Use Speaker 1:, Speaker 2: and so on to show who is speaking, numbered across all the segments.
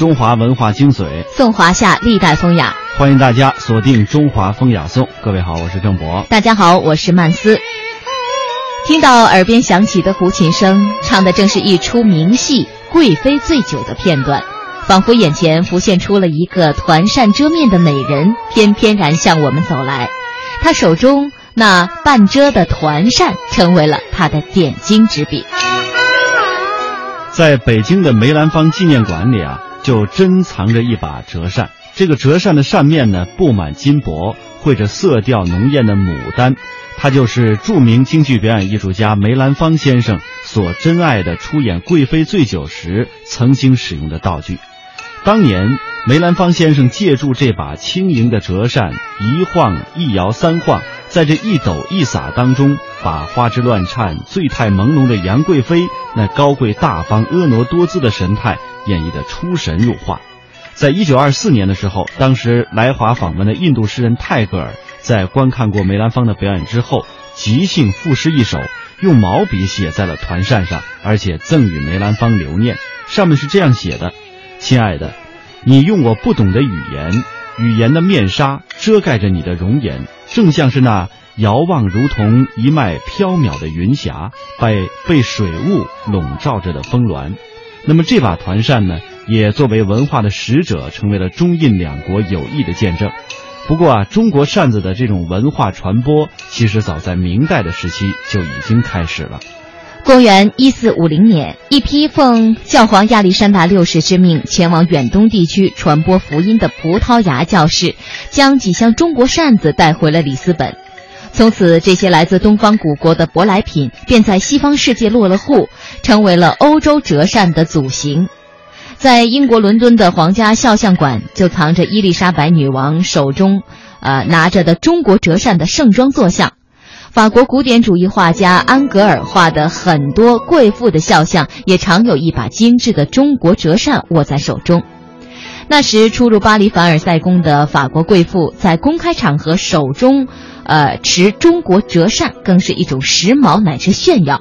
Speaker 1: 品中华文化精髓，
Speaker 2: 颂华夏历代风雅。
Speaker 1: 欢迎大家锁定《中华风雅颂》。各位好，我是郑博。
Speaker 2: 大家好，我是曼斯。听到耳边响起的胡琴声，唱的正是一出名戏《贵妃醉酒》的片段，仿佛眼前浮现出了一个团扇遮面的美人，翩翩然向我们走来。她手中那半遮的团扇，成为了她的点睛之笔。
Speaker 1: 在北京的梅兰芳纪念馆里啊，就珍藏着一把折扇。这个折扇的扇面呢，布满金箔，绘着色调浓艳的牡丹。它就是著名京剧表演艺术家梅兰芳先生所珍爱的出演《贵妃醉酒》时曾经使用的道具。当年梅兰芳先生借助这把轻盈的折扇，一晃一摇三晃，在这一抖一撒当中，把花枝乱颤、醉态朦胧的杨贵妃那高贵大方、婀娜多姿的神态演绎的出神入化。在一九二四年的时候，当时来华访问的印度诗人泰戈尔。在观看过梅兰芳的表演之后，即兴赋诗一首，用毛笔写在了团扇上，而且赠与梅兰芳留念。上面是这样写的：“亲爱的，你用我不懂的语言，语言的面纱遮盖着你的容颜，正像是那遥望如同一脉飘渺的云霞，被被水雾笼罩着的峰峦。那么这把团扇呢，也作为文化的使者，成为了中印两国友谊的见证。”不过啊，中国扇子的这种文化传播，其实早在明代的时期就已经开始了。
Speaker 2: 公元一四五零年，一批奉教皇亚历山大六世之命前往远东地区传播福音的葡萄牙教士，将几箱中国扇子带回了里斯本。从此，这些来自东方古国的舶来品便在西方世界落了户，成为了欧洲折扇的祖型。在英国伦敦的皇家肖像馆，就藏着伊丽莎白女王手中，呃拿着的中国折扇的盛装坐像。法国古典主义画家安格尔画的很多贵妇的肖像，也常有一把精致的中国折扇握在手中。那时出入巴黎凡尔赛宫的法国贵妇，在公开场合手中，呃持中国折扇，更是一种时髦乃至炫耀。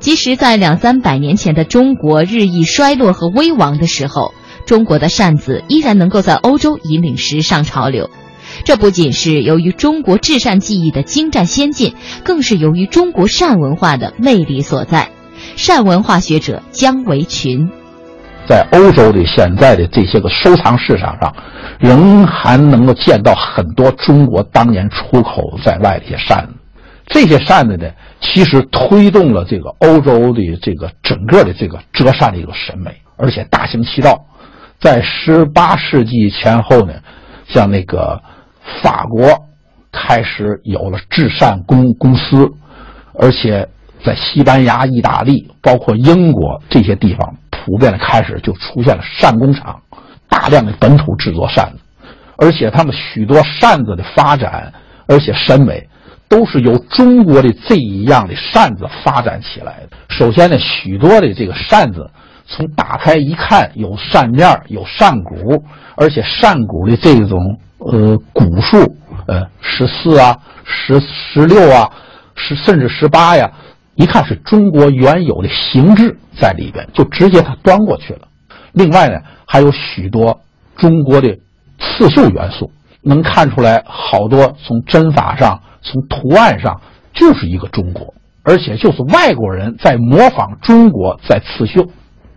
Speaker 2: 即使在两三百年前的中国日益衰落和危亡的时候，中国的扇子依然能够在欧洲引领时尚潮流。这不仅是由于中国制扇技艺的精湛先进，更是由于中国扇文化的魅力所在。扇文化学者姜维群，
Speaker 3: 在欧洲的现在的这些个收藏市场上，仍还能够见到很多中国当年出口在外的一些扇子。这些扇子呢，其实推动了这个欧洲的这个整个的这个折扇的一个审美，而且大行其道。在十八世纪前后呢，像那个法国开始有了制扇公公司，而且在西班牙、意大利，包括英国这些地方，普遍的开始就出现了扇工厂，大量的本土制作扇子，而且他们许多扇子的发展，而且审美。都是由中国的这一样的扇子发展起来的。首先呢，许多的这个扇子，从打开一看，有扇面，有扇骨，而且扇骨的这种呃骨数，呃十四啊，十十六啊，十甚至十八呀，一看是中国原有的形制在里边，就直接它端过去了。另外呢，还有许多中国的刺绣元素，能看出来好多从针法上。从图案上就是一个中国，而且就是外国人在模仿中国在刺绣，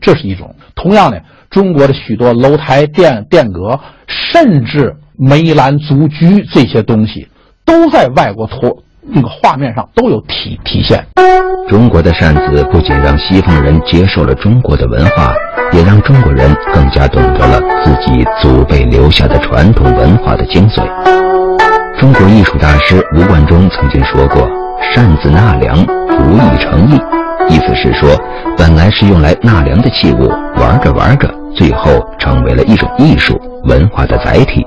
Speaker 3: 这是一种。同样呢，中国的许多楼台殿殿阁，甚至梅兰竹菊这些东西，都在外国图那个画面上都有体体现。
Speaker 4: 中国的扇子不仅让西方人接受了中国的文化，也让中国人更加懂得了自己祖辈留下的传统文化的精髓。中国艺术大师吴冠中曾经说过：“扇子纳凉，无以成艺。”意思是说，本来是用来纳凉的器物，玩着玩着，最后成为了一种艺术文化的载体。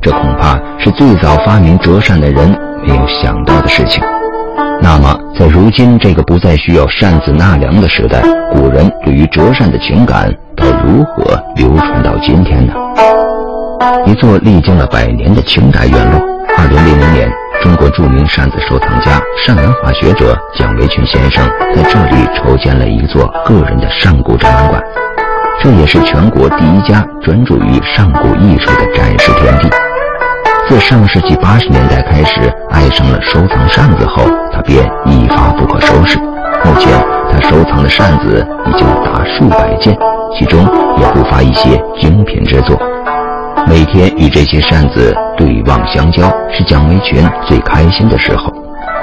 Speaker 4: 这恐怕是最早发明折扇的人没有想到的事情。那么，在如今这个不再需要扇子纳凉的时代，古人对于折扇的情感该如何流传到今天呢？一座历经了百年的清代院落。二零零零年，中国著名扇子收藏家、扇文化学者蒋维群先生在这里筹建了一座个人的扇骨展览馆。这也是全国第一家专注于上古艺术的展示天地。自上世纪八十年代开始爱上了收藏扇子后，他便一发不可收拾。目前，他收藏的扇子已经达数百件，其中也不乏一些精品之作。每天与这些扇子对望相交，是蒋维群最开心的时候。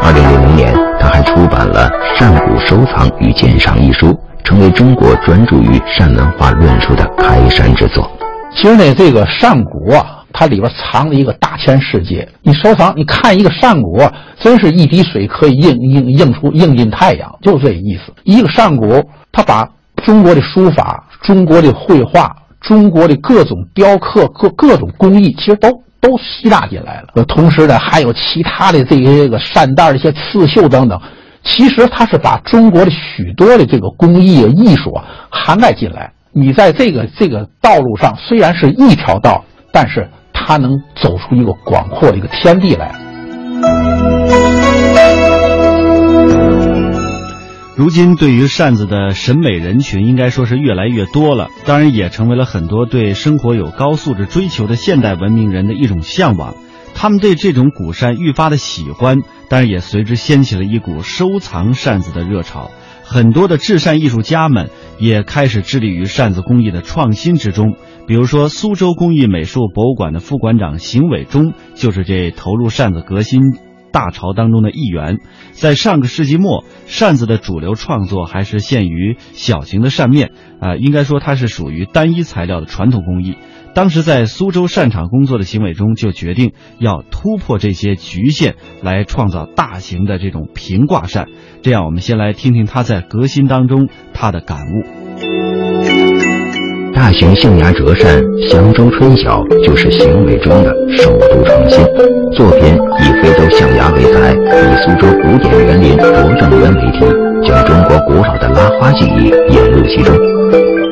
Speaker 4: 二零零零年，他还出版了《扇骨收藏与鉴赏》一书，成为中国专注于扇文化论述的开山之作。
Speaker 3: 其实呢，这个扇骨啊，它里边藏着一个大千世界。你收藏，你看一个扇骨，真是一滴水可以映映映出映进太阳，就这意思。一个扇骨，它把中国的书法、中国的绘画。中国的各种雕刻、各各种工艺，其实都都吸纳进来了。同时呢，还有其他的这些个扇袋的一些刺绣等等，其实它是把中国的许多的这个工艺啊、艺术啊涵盖进来。你在这个这个道路上虽然是一条道，但是他能走出一个广阔的一个天地来。
Speaker 1: 如今，对于扇子的审美人群应该说是越来越多了，当然也成为了很多对生活有高素质追求的现代文明人的一种向往。他们对这种古扇愈发的喜欢，当然也随之掀起了一股收藏扇子的热潮。很多的制扇艺术家们也开始致力于扇子工艺的创新之中。比如说，苏州工艺美术博物馆的副馆长邢伟忠就是这投入扇子革新。大潮当中的一员，在上个世纪末，扇子的主流创作还是限于小型的扇面，啊，应该说它是属于单一材料的传统工艺。当时在苏州扇厂工作的邢伟忠就决定要突破这些局限，来创造大型的这种平挂扇。这样，我们先来听听他在革新当中他的感悟。
Speaker 4: 大型象牙折扇《襄州春晓》就是邢伟忠的首度创新作品，以非洲象牙为材，以苏州古典园林拙政园为题，将中国古老的拉花技艺引入其中。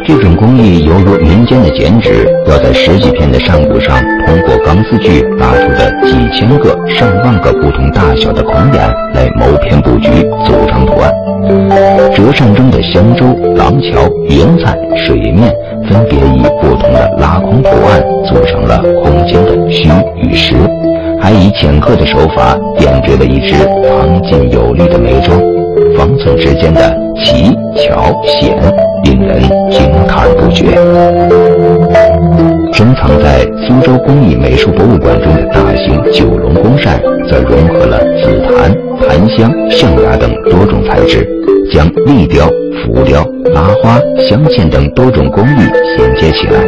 Speaker 4: 这种工艺犹如民间的剪纸，要在十几片的扇骨上通过钢丝锯打出的几千个、上万个不同大小的孔眼来谋篇布局，组成图案。折扇中的香洲、廊桥、云彩、水面分别以不同的拉空图案组成了空间的虚与实，还以浅刻的手法点缀了一只旁劲有力的眉桩，方寸之间的奇巧险令人惊叹不绝。珍藏在苏州工艺美术博物馆中的大型九龙宫扇，则融合了紫檀、檀香、象牙等多种材质。将立雕、浮雕、拉花、镶嵌等多种工艺衔接起来，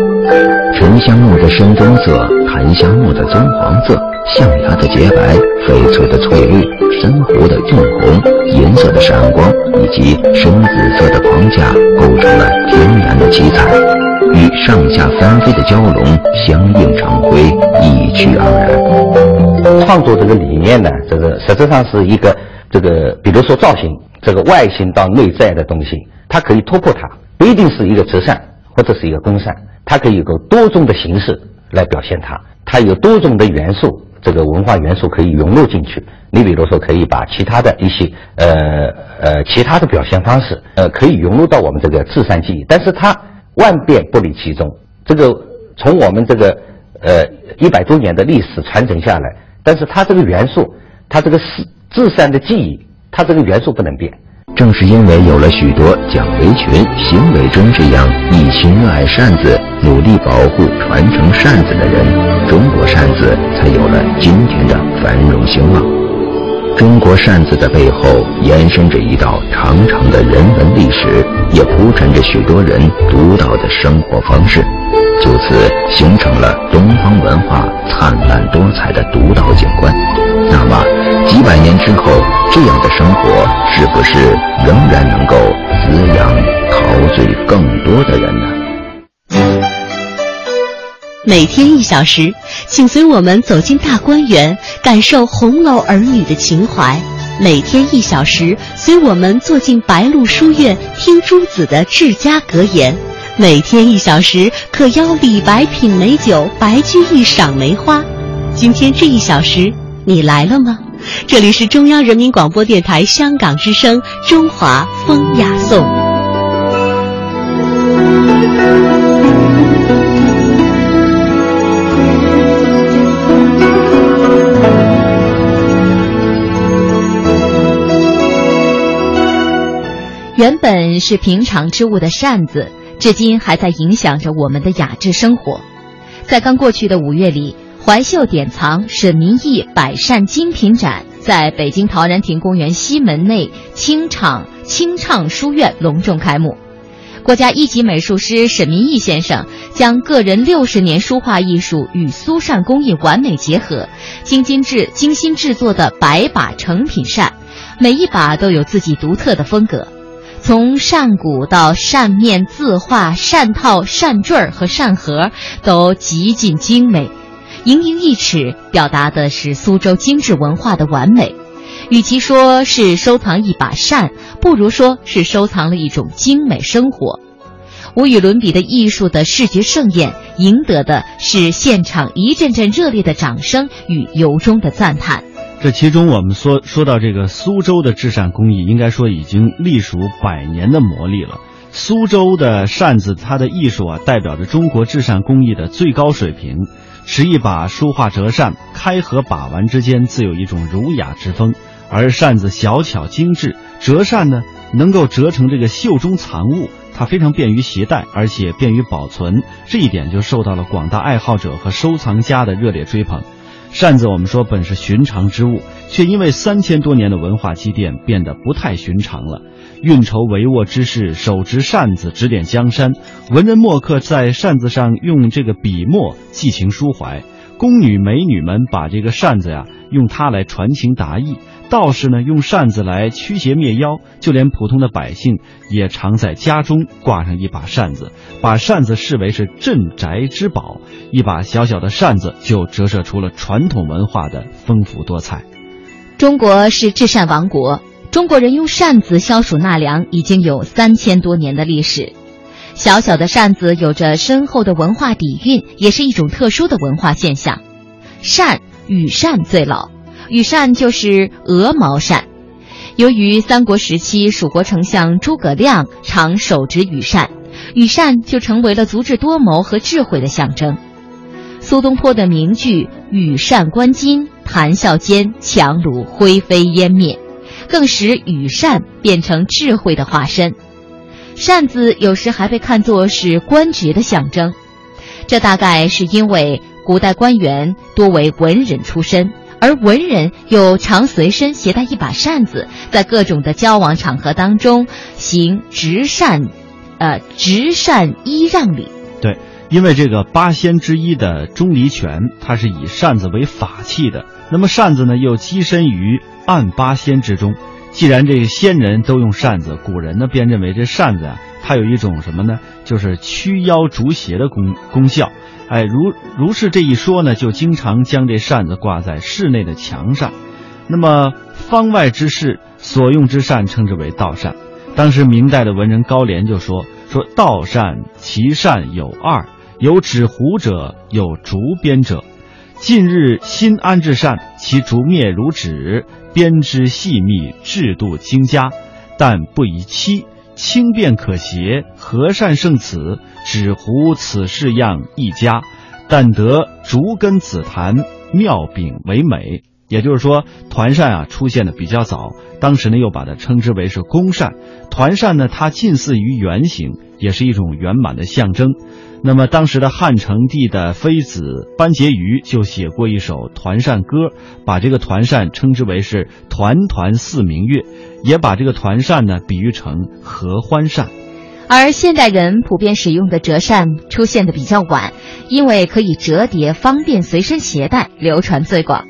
Speaker 4: 沉香木的深棕色，檀香木的棕黄色，象牙的洁白，翡翠的翠绿，珊瑚的映红，银色的闪光，以及深紫色的框架，构成了天然的七彩，与上下翻飞的蛟龙相映成辉，意趣盎然。
Speaker 5: 创作这个理念呢，这个实质上是一个这个，比如说造型。这个外形到内在的东西，它可以突破它，不一定是一个折扇或者是一个公扇，它可以有多种的形式来表现它，它有多种的元素，这个文化元素可以融入进去。你比如说，可以把其他的一些呃呃其他的表现方式，呃，可以融入到我们这个制扇技艺，但是它万变不离其宗。这个从我们这个呃一百多年的历史传承下来，但是它这个元素，它这个是制扇的记忆。它这个元素不能变，
Speaker 4: 正是因为有了许多蒋维群、邢伟忠这样一心热爱扇子、努力保护、传承扇子的人，中国扇子才有了今天的繁荣兴旺。中国扇子的背后延伸着一道长长的人文历史，也铺陈着许多人独到的生活方式，就此形成了东方文化灿烂多彩的独到景观。那么，几百年之后，这样的生活是不是仍然能够滋养、陶醉更多的人呢？
Speaker 2: 每天一小时，请随我们走进大观园，感受红楼儿女的情怀；每天一小时，随我们坐进白鹿书院，听朱子的治家格言；每天一小时，可邀李白品美酒，白居易赏梅花。今天这一小时，你来了吗？这里是中央人民广播电台香港之声《中华风雅颂》。原本是平常之物的扇子，至今还在影响着我们的雅致生活。在刚过去的五月里，怀秀典藏沈民艺百扇精品展在北京陶然亭公园西门内清唱清唱书院隆重开幕。国家一级美术师沈民艺先生将个人六十年书画艺术与苏扇工艺完美结合，精精制精心制作的百把成品扇，每一把都有自己独特的风格。从扇骨到扇面字画、扇套、扇坠儿和扇盒都极尽精美，盈盈一尺，表达的是苏州精致文化的完美。与其说是收藏一把扇，不如说是收藏了一种精美生活。无与伦比的艺术的视觉盛宴，赢得的是现场一阵阵热烈的掌声与由衷的赞叹。
Speaker 1: 这其中，我们说说到这个苏州的制扇工艺，应该说已经隶属百年的磨砺了。苏州的扇子，它的艺术啊，代表着中国制扇工艺的最高水平。持一把书画折扇，开合把玩之间，自有一种儒雅之风。而扇子小巧精致，折扇呢能够折成这个袖中藏物，它非常便于携带，而且便于保存，这一点就受到了广大爱好者和收藏家的热烈追捧。扇子，我们说本是寻常之物，却因为三千多年的文化积淀，变得不太寻常了。运筹帷幄之势手执扇子指点江山，文人墨客在扇子上用这个笔墨寄情抒怀，宫女美女们把这个扇子呀用它来传情达意。道士呢，用扇子来驱邪灭妖；就连普通的百姓，也常在家中挂上一把扇子，把扇子视为是镇宅之宝。一把小小的扇子，就折射出了传统文化的丰富多彩。
Speaker 2: 中国是制扇王国，中国人用扇子消暑纳凉，已经有三千多年的历史。小小的扇子有着深厚的文化底蕴，也是一种特殊的文化现象。扇，羽扇最老。羽扇就是鹅毛扇，由于三国时期蜀国丞相诸葛亮常手执羽扇，羽扇就成为了足智多谋和智慧的象征。苏东坡的名句“羽扇纶巾，谈笑间，樯橹灰飞烟灭”，更使羽扇变成智慧的化身。扇子有时还被看作是官职的象征，这大概是因为古代官员多为文人出身。而文人又常随身携带一把扇子，在各种的交往场合当中行执扇，呃，执扇揖让礼。
Speaker 1: 对，因为这个八仙之一的钟离权，他是以扇子为法器的。那么扇子呢，又跻身于暗八仙之中。既然这个仙人都用扇子，古人呢便认为这扇子啊，它有一种什么呢？就是驱妖逐邪的功功效。哎，如如是这一说呢，就经常将这扇子挂在室内的墙上。那么方外之士所用之扇称之为道扇。当时明代的文人高廉就说：“说道扇其扇有二，有指胡者，有竹编者。近日新安置扇，其竹篾如纸，编织细密，制度精佳，但不宜漆。”轻便可携，和善胜此。只糊此式样一家，但得竹根紫檀妙柄为美。也就是说，团扇啊出现的比较早，当时呢又把它称之为是公扇。团扇呢，它近似于圆形，也是一种圆满的象征。那么，当时的汉成帝的妃子班婕妤就写过一首团扇歌，把这个团扇称之为是“团团似明月”，也把这个团扇呢比喻成合欢扇。
Speaker 2: 而现代人普遍使用的折扇出现的比较晚，因为可以折叠，方便随身携带，流传最广。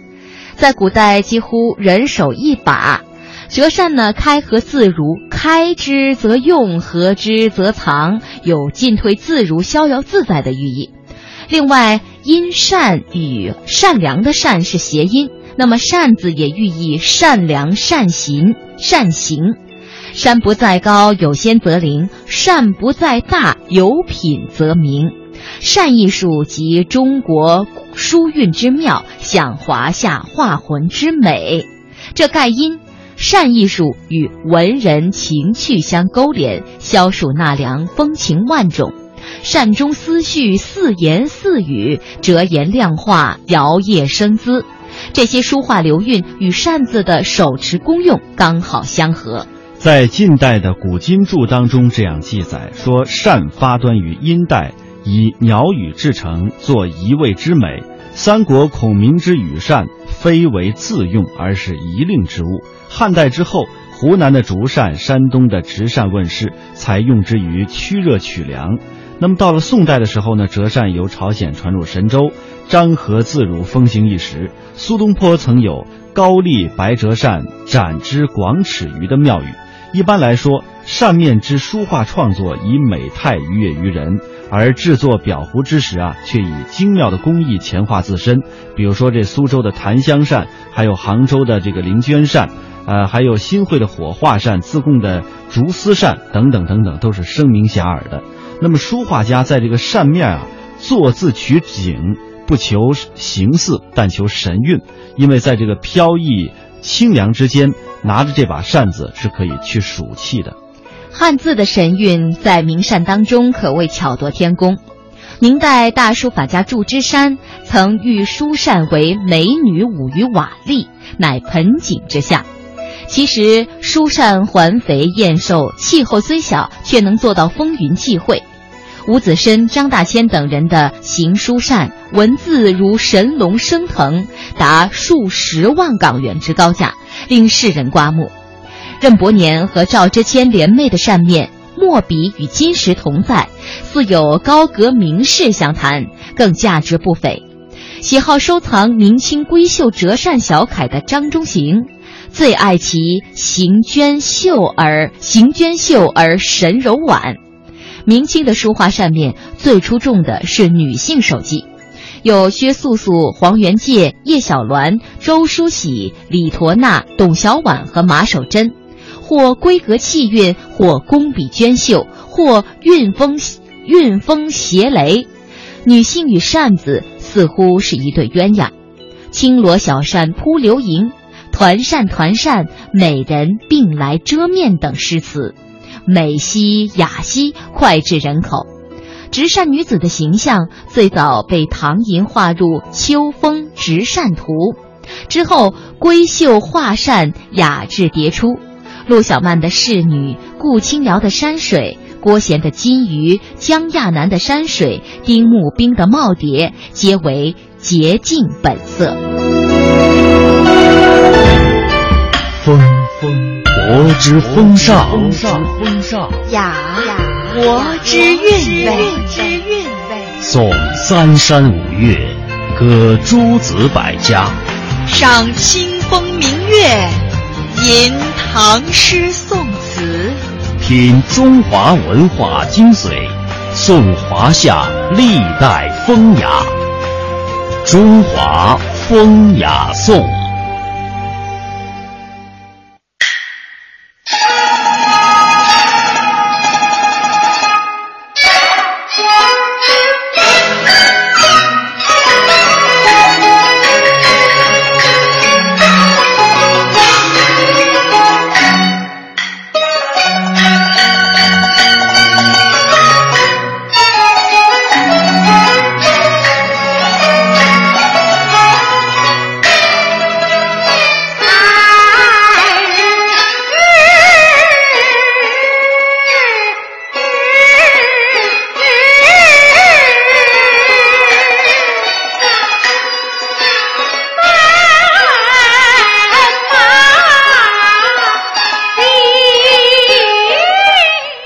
Speaker 2: 在古代，几乎人手一把。折扇呢，开合自如，开之则用，合之则藏，有进退自如、逍遥自在的寓意。另外，因善与善良的善是谐音，那么扇子也寓意善良、善行、善行。山不在高，有仙则灵；善不在大，有品则名。善艺术集中国书韵之妙，享华夏画魂之美。这盖因。善艺术与文人情趣相勾连，消暑纳凉，风情万种。扇中思绪似言似语，折颜亮画，摇曳生姿。这些书画流韵与扇子的手持功用刚好相合。
Speaker 1: 在近代的古今注当中，这样记载说：扇发端于殷代，以鸟语制成，作一味之美。三国孔明之羽扇，非为自用，而是一令之物。汉代之后，湖南的竹扇、山东的直扇问世，才用之于驱热取凉。那么到了宋代的时候呢，折扇由朝鲜传入神州，张合自如，风行一时。苏东坡曾有“高丽白折扇，展之广尺余”的妙语。一般来说，扇面之书画创作以美态愉悦于人，而制作裱糊之时啊，却以精妙的工艺前化自身。比如说这苏州的檀香扇，还有杭州的这个灵娟扇，呃，还有新会的火化扇、自贡的竹丝扇等等等等，都是声名遐迩的。那么书画家在这个扇面啊，作字取景，不求形似，但求神韵，因为在这个飘逸清凉之间。拿着这把扇子是可以去数气的。
Speaker 2: 汉字的神韵在名扇当中可谓巧夺天工。明代大书法家祝枝山曾誉书扇为“美女舞于瓦砾，乃盆景之下”。其实书扇环肥燕瘦，气候虽小，却能做到风云际会。吴子申、张大千等人的行书扇，文字如神龙升腾，达数十万港元之高价。令世人刮目，任伯年和赵之谦联袂的扇面，墨笔与金石同在，似有高阁名士相谈，更价值不菲。喜好收藏明清闺秀折扇小楷的张中行，最爱其行娟秀而行娟秀而神柔婉。明清的书画扇面最出众的是女性手迹。有薛素素、黄元介、叶小鸾、周淑喜、李陀那、董小宛和马守贞，或闺阁气韵，或工笔娟秀，或韵风韵风斜雷。女性与扇子似乎是一对鸳鸯。轻罗小扇扑流萤，团扇团扇，美人并来遮面等诗词，美兮雅兮，脍炙人口。直扇女子的形象最早被唐寅画入《秋风直扇图》，之后闺秀画扇雅致迭出。陆小曼的仕女，顾清瑶的山水，郭贤的金鱼，江亚楠的山水，丁木兵的耄耋，皆为洁净本色。
Speaker 6: 风风国之风尚，
Speaker 7: 雅雅。国之韵味，
Speaker 6: 颂三山五岳，歌诸子百家，
Speaker 7: 赏清风明月，吟唐诗宋词，
Speaker 6: 品中华文化精髓，颂华夏历代风雅，中华风雅颂。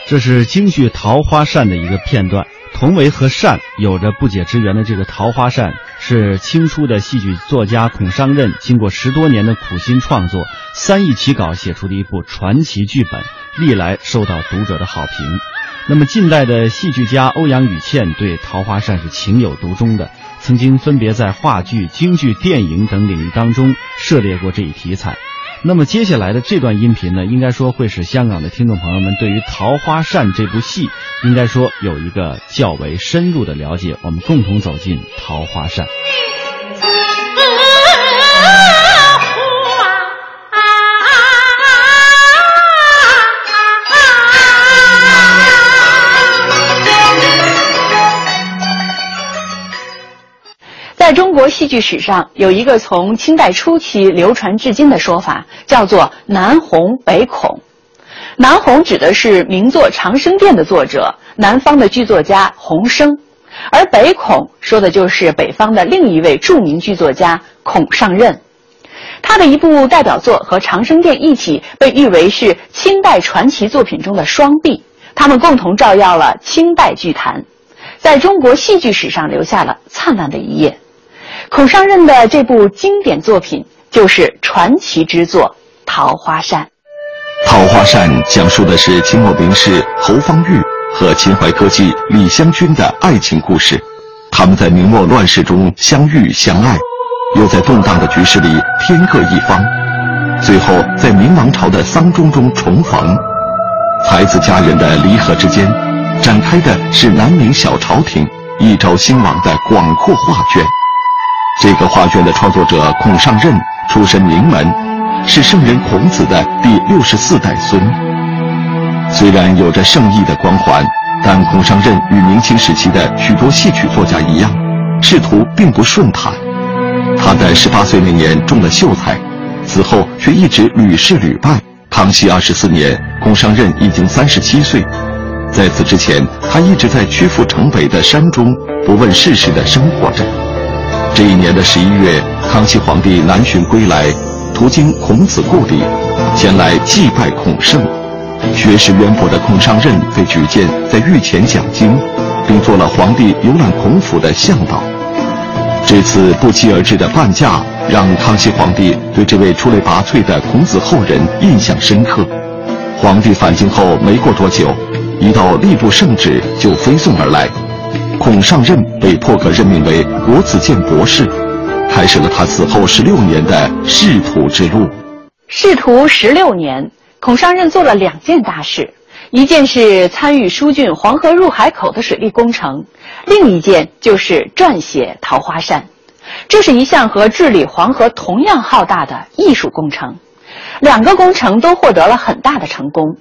Speaker 1: 这是京剧《桃花扇》的一个片段。同为和扇有着不解之缘的这个桃花扇，是清初的戏剧作家孔尚任经过十多年的苦心创作，三易其稿写出的一部传奇剧本，历来受到读者的好评。那么近代的戏剧家欧阳予倩对桃花扇是情有独钟的，曾经分别在话剧、京剧、电影等领域当中涉猎过这一题材。那么接下来的这段音频呢，应该说会使香港的听众朋友们对于《桃花扇》这部戏，应该说有一个较为深入的了解。我们共同走进《桃花扇》。
Speaker 8: 在中国戏剧史上，有一个从清代初期流传至今的说法，叫做“南红北孔”。南红指的是名作《长生殿》的作者，南方的剧作家洪升；而北孔说的就是北方的另一位著名剧作家孔尚任。他的一部代表作和《长生殿》一起被誉为是清代传奇作品中的双璧，他们共同照耀了清代剧坛，在中国戏剧史上留下了灿烂的一页。孔尚任的这部经典作品就是传奇之作《桃花扇》。
Speaker 9: 《桃花扇》讲述的是清末名士侯方域和秦淮歌妓李香君的爱情故事。他们在明末乱世中相遇相爱，又在动荡的局势里天各一方，最后在明王朝的丧钟中重逢。才子佳人的离合之间，展开的是南明小朝廷一朝兴亡的广阔画卷。这个画卷的创作者孔尚任出身名门。是圣人孔子的第六十四代孙。虽然有着圣意的光环，但孔尚任与明清时期的许多戏曲作家一样，仕途并不顺坦。他在十八岁那年中了秀才，此后却一直屡试屡败。康熙二十四年，孔尚任已经三十七岁，在此之前，他一直在曲阜城北的山中不问世事的生活着。这一年的十一月，康熙皇帝南巡归来。途经孔子故里，前来祭拜孔圣。学识渊博的孔尚任被举荐在御前讲经，并做了皇帝游览孔府的向导。这次不期而至的伴驾，让康熙皇帝对这位出类拔萃的孔子后人印象深刻。皇帝返京后没过多久，一道吏部圣旨就飞送而来，孔尚任被破格任命为国子监博士。开始了他此后十六年的仕途之路。
Speaker 8: 仕途十六年，孔尚任做了两件大事：一件是参与疏浚黄河入海口的水利工程，另一件就是撰写《桃花扇》。这是一项和治理黄河同样浩大的艺术工程。两个工程都获得了很大的成功，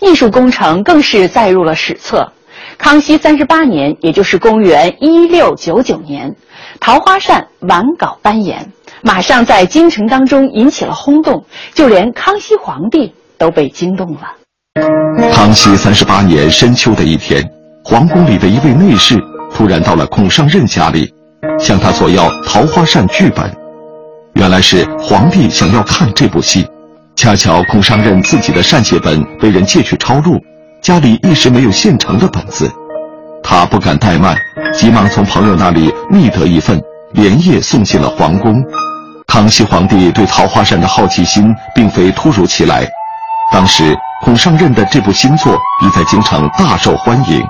Speaker 8: 艺术工程更是载入了史册。康熙三十八年，也就是公元一六九九年。桃花扇完稿颁演，马上在京城当中引起了轰动，就连康熙皇帝都被惊动了。
Speaker 9: 康熙三十八年深秋的一天，皇宫里的一位内侍突然到了孔尚任家里，向他索要《桃花扇》剧本。原来是皇帝想要看这部戏，恰巧孔尚任自己的善写本被人借去抄录，家里一时没有现成的本子。他不敢怠慢，急忙从朋友那里觅得一份，连夜送进了皇宫。康熙皇帝对《桃花扇》的好奇心并非突如其来。当时孔尚任的这部新作已在京城大受欢迎，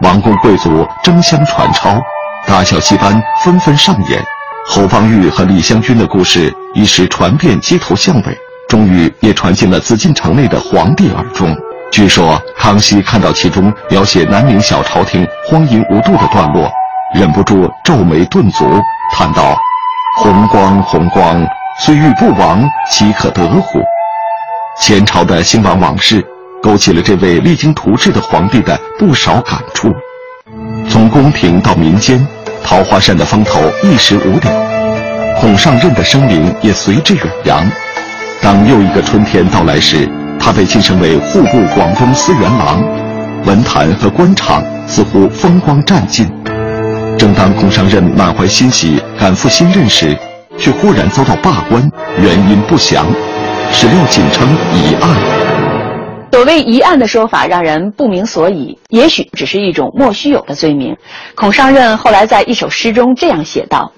Speaker 9: 王公贵族争相传抄，大小戏班纷纷上演。侯方域和李香君的故事一时传遍街头巷尾，终于也传进了紫禁城内的皇帝耳中。据说康熙看到其中描写南明小朝廷荒淫无度的段落，忍不住皱眉顿足，叹道：“红光红光，虽欲不亡，岂可得乎？”前朝的兴亡往事，勾起了这位励精图治的皇帝的不少感触。从宫廷到民间，桃花扇的风头一时无两，孔尚任的声名也随之远扬。当又一个春天到来时，他被晋升为户部广东司元郎，文坛和官场似乎风光占尽。正当孔尚任满怀欣喜赶赴新任时，却忽然遭到罢官，原因不详，史料仅称疑案。
Speaker 8: 所谓疑案的说法让人不明所以，也许只是一种莫须有的罪名。孔尚任后来在一首诗中这样写道：“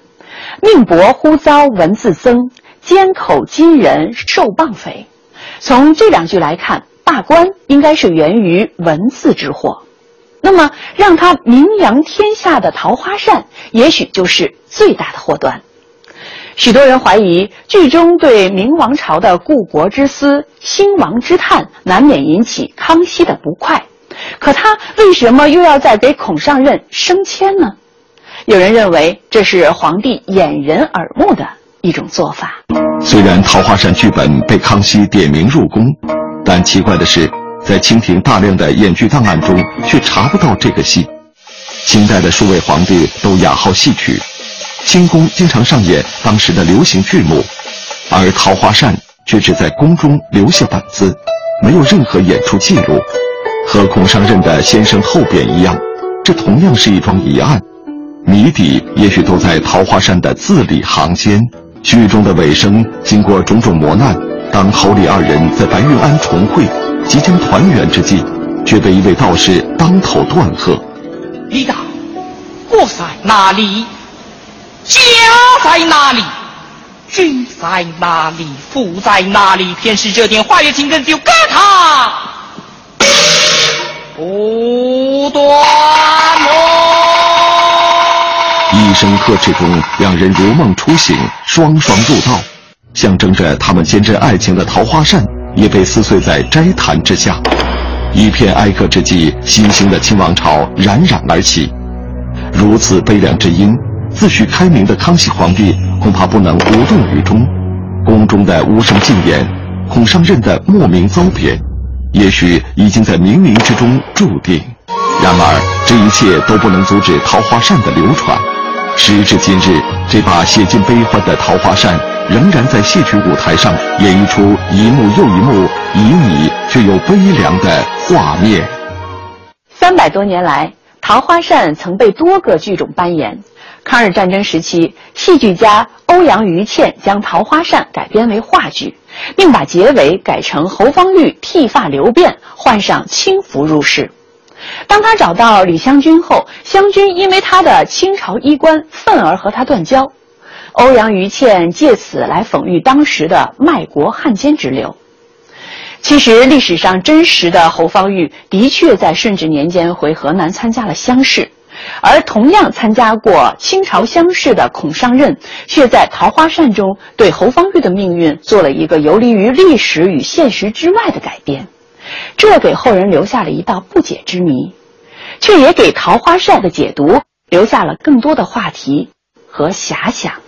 Speaker 8: 命薄忽遭文字僧，缄口金人受谤匪。”从这两句来看，罢官应该是源于文字之祸。那么，让他名扬天下的桃花扇，也许就是最大的祸端。许多人怀疑剧中对明王朝的故国之思、兴亡之叹，难免引起康熙的不快。可他为什么又要再给孔尚任升迁呢？有人认为这是皇帝掩人耳目的。一种做法。
Speaker 9: 虽然《桃花扇》剧本被康熙点名入宫，但奇怪的是，在清廷大量的演剧档案中却查不到这个戏。清代的数位皇帝都雅好戏曲，清宫经常上演当时的流行剧目，而桃花扇却只在宫中留下本子，没有任何演出记录。和孔尚任的先生后匾一样，这同样是一桩疑案。谜底也许都在桃花扇的字里行间。剧中的尾声，经过种种磨难，当侯李二人在白玉庵重会，即将团圆之际，却被一位道士当头断喝：“
Speaker 10: 李大，国在哪里？家在哪里？君在哪里？父在哪里？偏是这点花月情根就割他不断！”
Speaker 9: 一声呵斥中，两人如梦初醒，双双入道，象征着他们坚贞爱情的桃花扇也被撕碎在斋坛之下。一片哀歌之际，新兴的清王朝冉冉而起。如此悲凉之音，自诩开明的康熙皇帝恐怕不能无动于衷。宫中的无声禁言，孔尚任的莫名遭贬，也许已经在冥冥之中注定。然而，这一切都不能阻止桃花扇的流传。时至今日，这把写尽悲欢的桃花扇，仍然在戏曲舞台上演绎出一幕又一幕旖旎却又悲凉的画面。
Speaker 8: 三百多年来，桃花扇曾被多个剧种扮演。抗日战争时期，戏剧家欧阳予倩将桃花扇改编为话剧，并把结尾改成侯方域剃发留辫，换上清服入仕。当他找到李香君后，香君因为他的清朝衣冠，愤而和他断交。欧阳予倩借此来讽喻当时的卖国汉奸之流。其实，历史上真实的侯方域的确在顺治年间回河南参加了乡试，而同样参加过清朝乡试的孔尚任，却在桃花扇中对侯方域的命运做了一个游离于历史与现实之外的改编。这给后人留下了一道不解之谜，却也给桃花扇的解读留下了更多的话题和遐想。